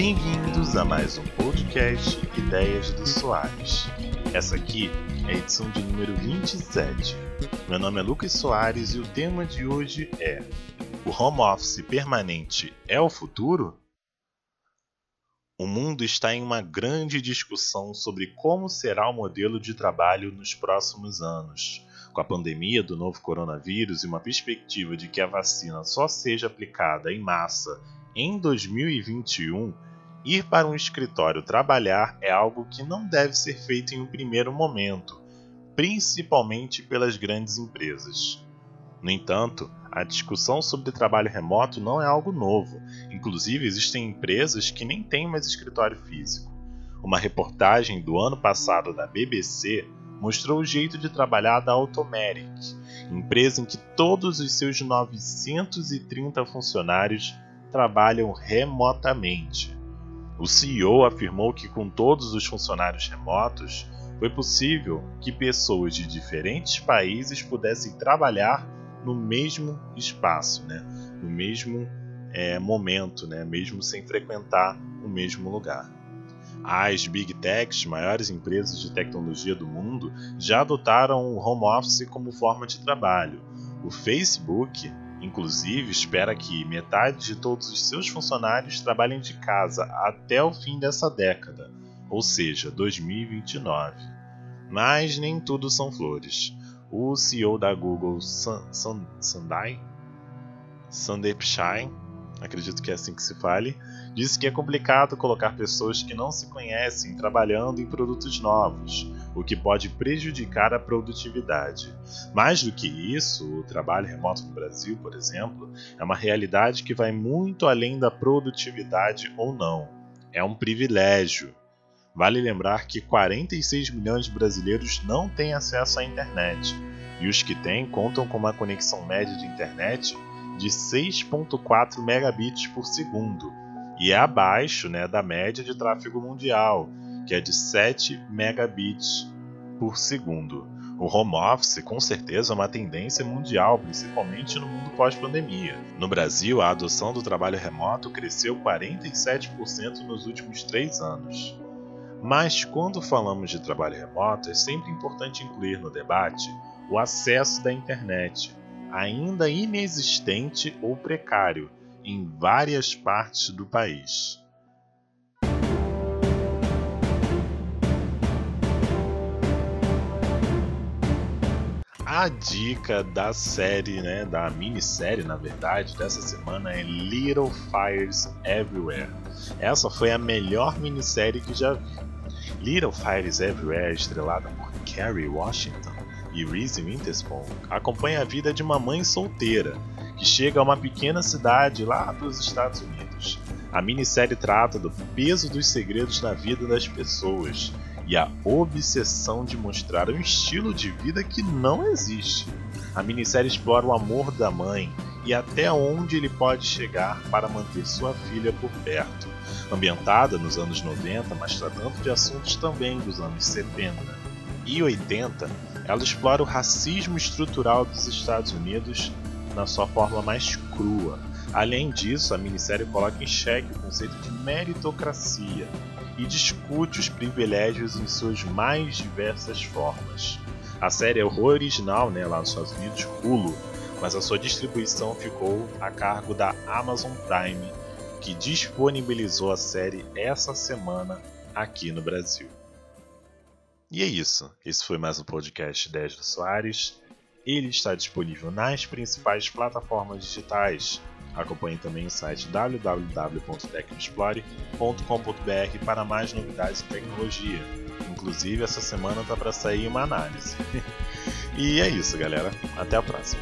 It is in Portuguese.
bem-vindos a mais um podcast Ideias do Soares. Essa aqui é a edição de número 27. Meu nome é Lucas Soares e o tema de hoje é: O home office permanente é o futuro? O mundo está em uma grande discussão sobre como será o modelo de trabalho nos próximos anos. Com a pandemia do novo coronavírus e uma perspectiva de que a vacina só seja aplicada em massa em 2021, ir para um escritório trabalhar é algo que não deve ser feito em um primeiro momento, principalmente pelas grandes empresas. No entanto, a discussão sobre trabalho remoto não é algo novo. Inclusive, existem empresas que nem têm mais escritório físico. Uma reportagem do ano passado da BBC mostrou o jeito de trabalhar da Automatic, empresa em que todos os seus 930 funcionários trabalham remotamente. O CEO afirmou que, com todos os funcionários remotos, foi possível que pessoas de diferentes países pudessem trabalhar no mesmo espaço, né? no mesmo é, momento, né? mesmo sem frequentar o mesmo lugar. As Big Techs, maiores empresas de tecnologia do mundo, já adotaram o home office como forma de trabalho. O Facebook Inclusive, espera que metade de todos os seus funcionários trabalhem de casa até o fim dessa década, ou seja, 2029. Mas nem tudo são flores. O CEO da Google, Sundai, Sundar Pichai, acredito que é assim que se fale, disse que é complicado colocar pessoas que não se conhecem trabalhando em produtos novos, o que pode prejudicar a produtividade. Mais do que isso, o trabalho remoto no Brasil, por exemplo, é uma realidade que vai muito além da produtividade ou não. É um privilégio. Vale lembrar que 46 milhões de brasileiros não têm acesso à internet, e os que têm contam com uma conexão média de internet de 6.4 megabits por segundo, e é abaixo né, da média de tráfego mundial, que é de 7 megabits por segundo. O home office com certeza é uma tendência mundial, principalmente no mundo pós-pandemia. No Brasil, a adoção do trabalho remoto cresceu 47% nos últimos três anos. Mas quando falamos de trabalho remoto, é sempre importante incluir no debate o acesso da internet, ainda inexistente ou precário em várias partes do país. A dica da série, né, da minissérie, na verdade, dessa semana é Little Fires Everywhere. Essa foi a melhor minissérie que já vi. Little Fires Everywhere, estrelada por Kerry Washington, e Reese Witherspoon acompanha a vida de uma mãe solteira que chega a uma pequena cidade lá dos Estados Unidos. A minissérie trata do peso dos segredos na vida das pessoas e a obsessão de mostrar um estilo de vida que não existe. A minissérie explora o amor da mãe e até onde ele pode chegar para manter sua filha por perto. Ambientada nos anos 90, mas tratando de assuntos também dos anos 70 e 80, ela explora o racismo estrutural dos Estados Unidos na sua forma mais crua. Além disso, a minissérie coloca em xeque o conceito de meritocracia e discute os privilégios em suas mais diversas formas. A série é original né, lá nos Estados Unidos, Hulu, mas a sua distribuição ficou a cargo da Amazon Prime, que disponibilizou a série essa semana aqui no Brasil. E é isso. Esse foi mais um podcast 10 do Soares. Ele está disponível nas principais plataformas digitais. Acompanhe também o site www.tecnoexplore.com.br para mais novidades em tecnologia. Inclusive, essa semana tá para sair uma análise. e é isso, galera. Até a próxima.